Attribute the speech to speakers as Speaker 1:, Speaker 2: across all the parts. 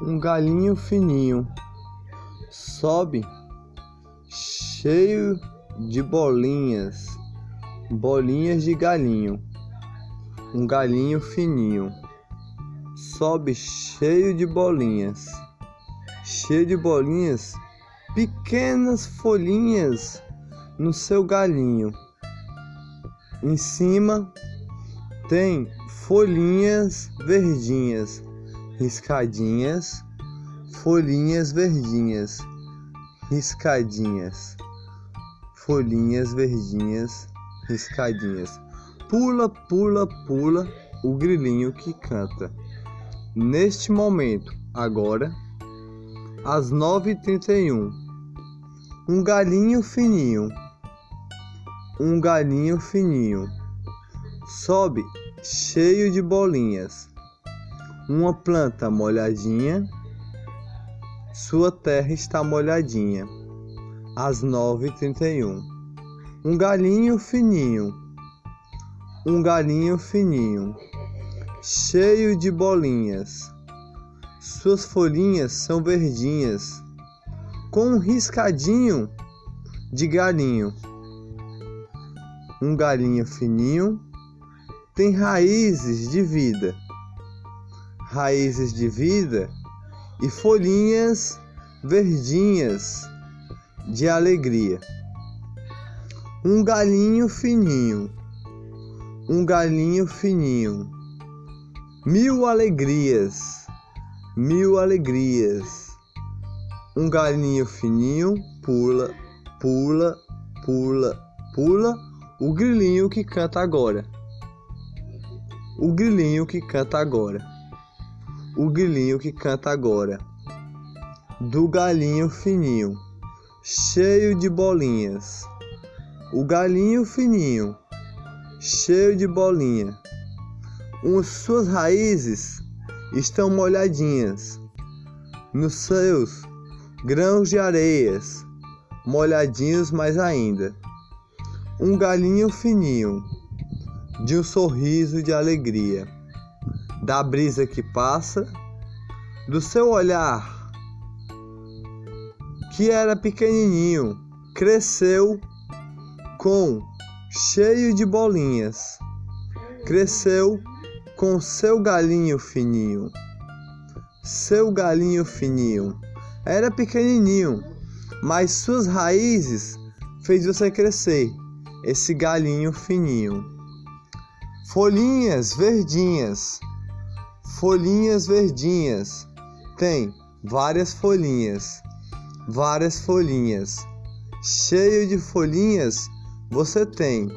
Speaker 1: um galinho fininho. Sobe. Cheio de bolinhas, bolinhas de galinho. Um galinho fininho. Sobe cheio de bolinhas, cheio de bolinhas, pequenas folhinhas no seu galinho. Em cima tem folhinhas verdinhas riscadinhas, folhinhas verdinhas, riscadinhas, folhinhas verdinhas, riscadinhas. Pula, pula, pula o grilinho que canta. Neste momento, agora, às 9h31, um galinho fininho, um galinho fininho, sobe cheio de bolinhas uma planta molhadinha, sua terra está molhadinha. Às 9h31. Um galinho fininho, um galinho fininho, cheio de bolinhas. Suas folhinhas são verdinhas, com um riscadinho de galinho. Um galinho fininho tem raízes de vida raízes de vida e folhinhas verdinhas de alegria. Um galinho fininho, um galinho fininho, mil alegrias, mil alegrias. Um galinho fininho pula, pula, pula, pula, o grilinho que canta agora. O grilinho que canta agora o grilinho que canta agora. Do galinho fininho, cheio de bolinhas. O galinho fininho, cheio de bolinha. As suas raízes estão molhadinhas. Nos seus grãos de areias, molhadinhos mais ainda. Um galinho fininho, de um sorriso de alegria da brisa que passa, do seu olhar que era pequenininho, cresceu com cheio de bolinhas, cresceu com seu galinho fininho. Seu galinho fininho era pequenininho, mas suas raízes fez você crescer, esse galinho fininho. Folhinhas verdinhas folhinhas verdinhas. Tem várias folhinhas, várias folhinhas. Cheio de folhinhas você tem.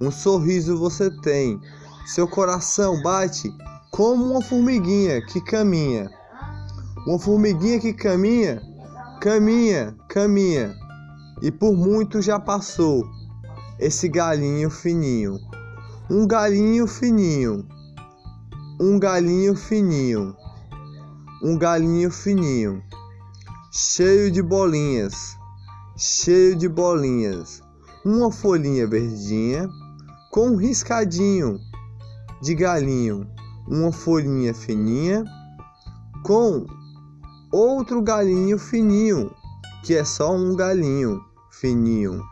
Speaker 1: Um sorriso você tem. Seu coração bate como uma formiguinha que caminha. Uma formiguinha que caminha, caminha, caminha. E por muito já passou esse galinho fininho. Um galinho fininho um galinho fininho, um galinho fininho, cheio de bolinhas, cheio de bolinhas, uma folhinha verdinha com um riscadinho de galinho, uma folhinha fininha com outro galinho fininho, que é só um galinho fininho.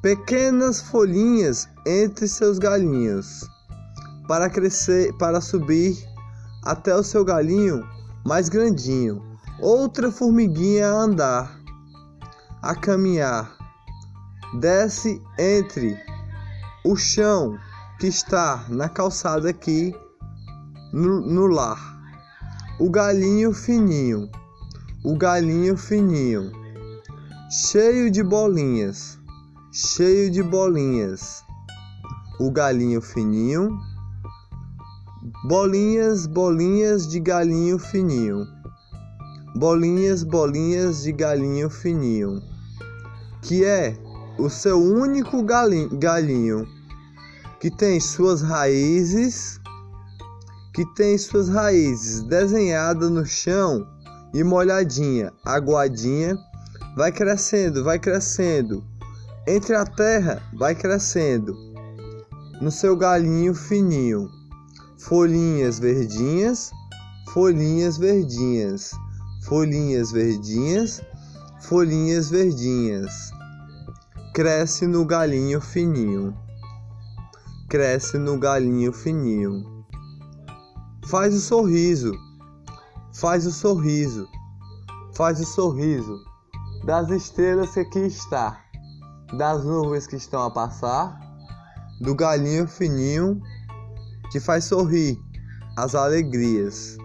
Speaker 1: Pequenas folhinhas entre seus galinhos para crescer, para subir até o seu galinho mais grandinho. Outra formiguinha a andar, a caminhar. Desce entre o chão que está na calçada aqui no, no lar. O galinho fininho, o galinho fininho, cheio de bolinhas, cheio de bolinhas. O galinho fininho Bolinhas, bolinhas de galinho fininho. Bolinhas, bolinhas de galinho fininho. Que é o seu único galinho que tem suas raízes que tem suas raízes desenhadas no chão e molhadinha, aguadinha, vai crescendo, vai crescendo. Entre a terra vai crescendo. No seu galinho fininho folhinhas verdinhas folhinhas verdinhas, folhinhas verdinhas, folhinhas verdinhas. Cresce no galinho fininho, cresce no galinho fininho. Faz o sorriso, faz o sorriso, faz o sorriso das estrelas que aqui está, das nuvens que estão a passar, do galinho fininho que faz sorrir as alegrias.